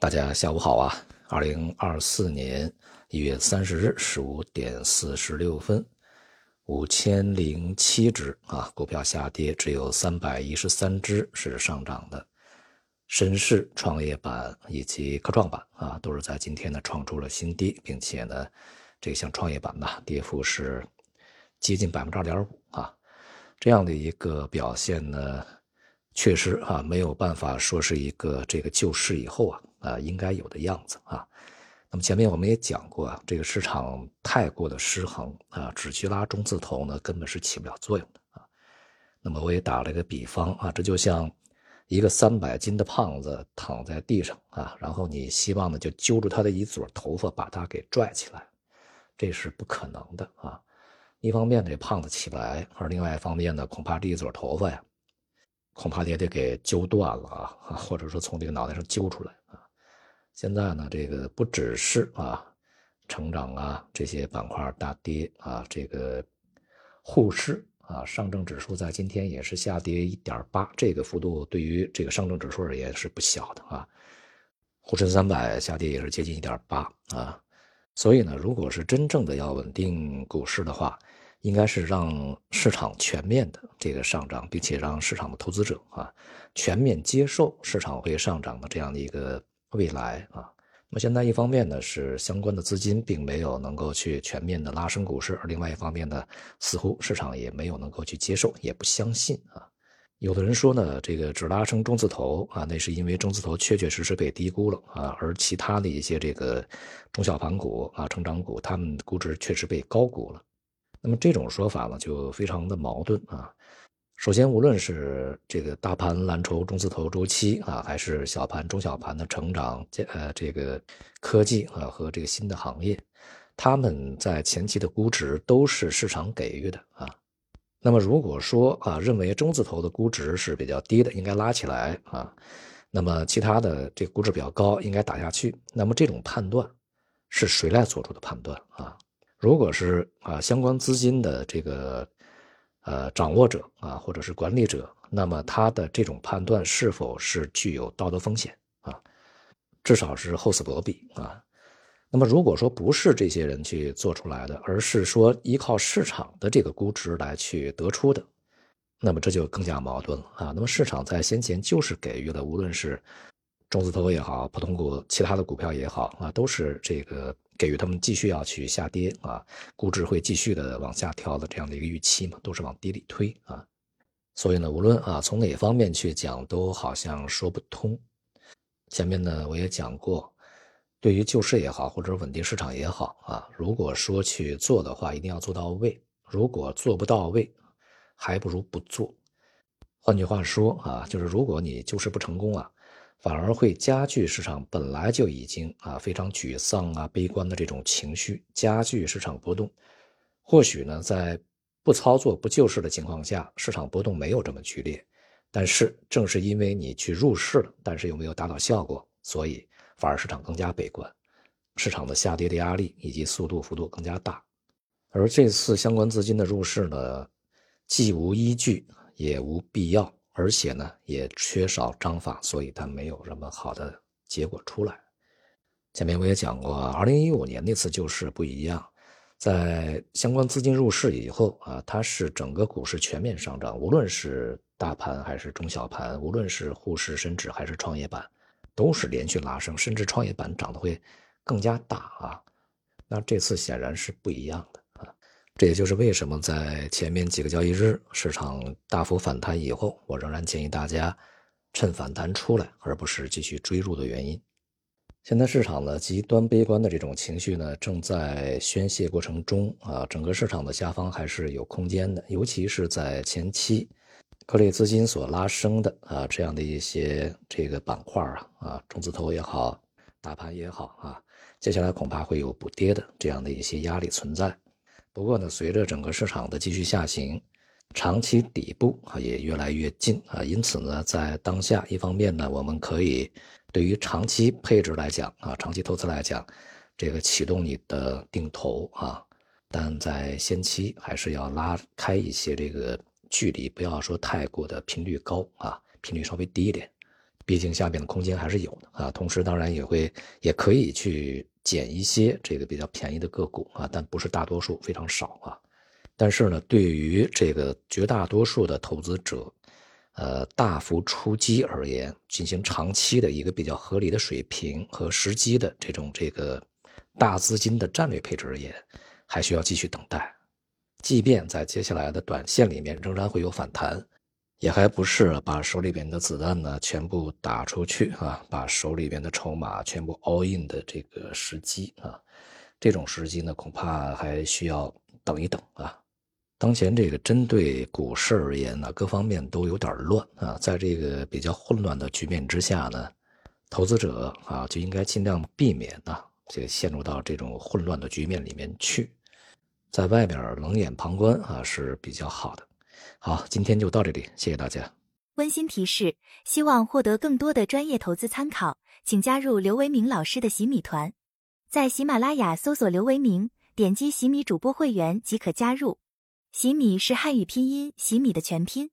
大家下午好啊！二零二四年一月三十日十五点四十六分，五千零七只啊，股票下跌，只有三百一十三只是上涨的。深市创业板以及科创板啊，都是在今天呢创出了新低，并且呢，这个像创业板呢，跌幅是接近百分之二点五啊，这样的一个表现呢，确实啊，没有办法说是一个这个救市以后啊。啊，应该有的样子啊。那么前面我们也讲过啊，这个市场太过的失衡啊，只去拉中字头呢，根本是起不了作用的啊。那么我也打了一个比方啊，这就像一个三百斤的胖子躺在地上啊，然后你希望呢就揪住他的一撮头发，把他给拽起来，这是不可能的啊。一方面这胖子起不来，而另外一方面呢，恐怕这一撮头发呀，恐怕也得给揪断了啊，或者说从这个脑袋上揪出来啊。现在呢，这个不只是啊，成长啊这些板块大跌啊，这个沪市啊，上证指数在今天也是下跌一点八，这个幅度对于这个上证指数而言是不小的啊。沪深三百下跌也是接近一点八啊，所以呢，如果是真正的要稳定股市的话，应该是让市场全面的这个上涨，并且让市场的投资者啊全面接受市场会上涨的这样的一个。未来啊，那么现在一方面呢是相关的资金并没有能够去全面的拉升股市，而另外一方面呢，似乎市场也没有能够去接受，也不相信啊。有的人说呢，这个只拉升中字头啊，那是因为中字头确确实实被低估了啊，而其他的一些这个中小盘股啊、成长股，他们估值确实被高估了。那么这种说法呢，就非常的矛盾啊。首先，无论是这个大盘蓝筹、中字头周期啊，还是小盘、中小盘的成长，这呃这个科技啊和这个新的行业，他们在前期的估值都是市场给予的啊。那么如果说啊认为中字头的估值是比较低的，应该拉起来啊，那么其他的这个估值比较高，应该打下去。那么这种判断是谁来做出的判断啊？如果是啊相关资金的这个。呃，掌握者啊，或者是管理者，那么他的这种判断是否是具有道德风险啊？至少是厚此薄彼啊。那么如果说不是这些人去做出来的，而是说依靠市场的这个估值来去得出的，那么这就更加矛盾了啊。那么市场在先前就是给予了，无论是中字头也好，普通股、其他的股票也好啊，都是这个。给予他们继续要去下跌啊，估值会继续的往下调的这样的一个预期嘛，都是往低里推啊。所以呢，无论啊从哪方面去讲，都好像说不通。前面呢我也讲过，对于救市也好，或者稳定市场也好啊，如果说去做的话，一定要做到位；如果做不到位，还不如不做。换句话说啊，就是如果你救市不成功啊。反而会加剧市场本来就已经啊非常沮丧啊悲观的这种情绪，加剧市场波动。或许呢，在不操作不救市的情况下，市场波动没有这么剧烈。但是正是因为你去入市了，但是又没有达到效果，所以反而市场更加悲观，市场的下跌的压力以及速度幅度更加大。而这次相关资金的入市呢，既无依据，也无必要。而且呢，也缺少章法，所以它没有什么好的结果出来。前面我也讲过，二零一五年那次救市不一样，在相关资金入市以后啊，它是整个股市全面上涨，无论是大盘还是中小盘，无论是沪市、深指还是创业板，都是连续拉升，甚至创业板涨得会更加大啊。那这次显然是不一样的。这也就是为什么在前面几个交易日市场大幅反弹以后，我仍然建议大家趁反弹出来，而不是继续追入的原因。现在市场呢极端悲观的这种情绪呢正在宣泄过程中啊，整个市场的下方还是有空间的，尤其是在前期各类资金所拉升的啊这样的一些这个板块啊啊中字头也好，大盘也好啊，接下来恐怕会有补跌的这样的一些压力存在。不过呢，随着整个市场的继续下行，长期底部啊也越来越近啊，因此呢，在当下一方面呢，我们可以对于长期配置来讲啊，长期投资来讲，这个启动你的定投啊，但在先期还是要拉开一些这个距离，不要说太过的频率高啊，频率稍微低一点，毕竟下面的空间还是有的啊。同时，当然也会也可以去捡一些这个比较便宜的个股啊，但不是大多数，非常少啊。但是呢，对于这个绝大多数的投资者，呃，大幅出击而言，进行长期的一个比较合理的水平和时机的这种这个大资金的战略配置而言，还需要继续等待。即便在接下来的短线里面仍然会有反弹，也还不是把手里边的子弹呢全部打出去啊，把手里边的筹码全部 all in 的这个时机啊，这种时机呢恐怕还需要等一等啊。当前这个针对股市而言呢，各方面都有点乱啊，在这个比较混乱的局面之下呢，投资者啊就应该尽量避免啊，这个陷入到这种混乱的局面里面去。在外边冷眼旁观啊是比较好的。好，今天就到这里，谢谢大家。温馨提示：希望获得更多的专业投资参考，请加入刘维明老师的洗米团，在喜马拉雅搜索刘维明，点击洗米主播会员即可加入。洗米是汉语拼音洗米的全拼。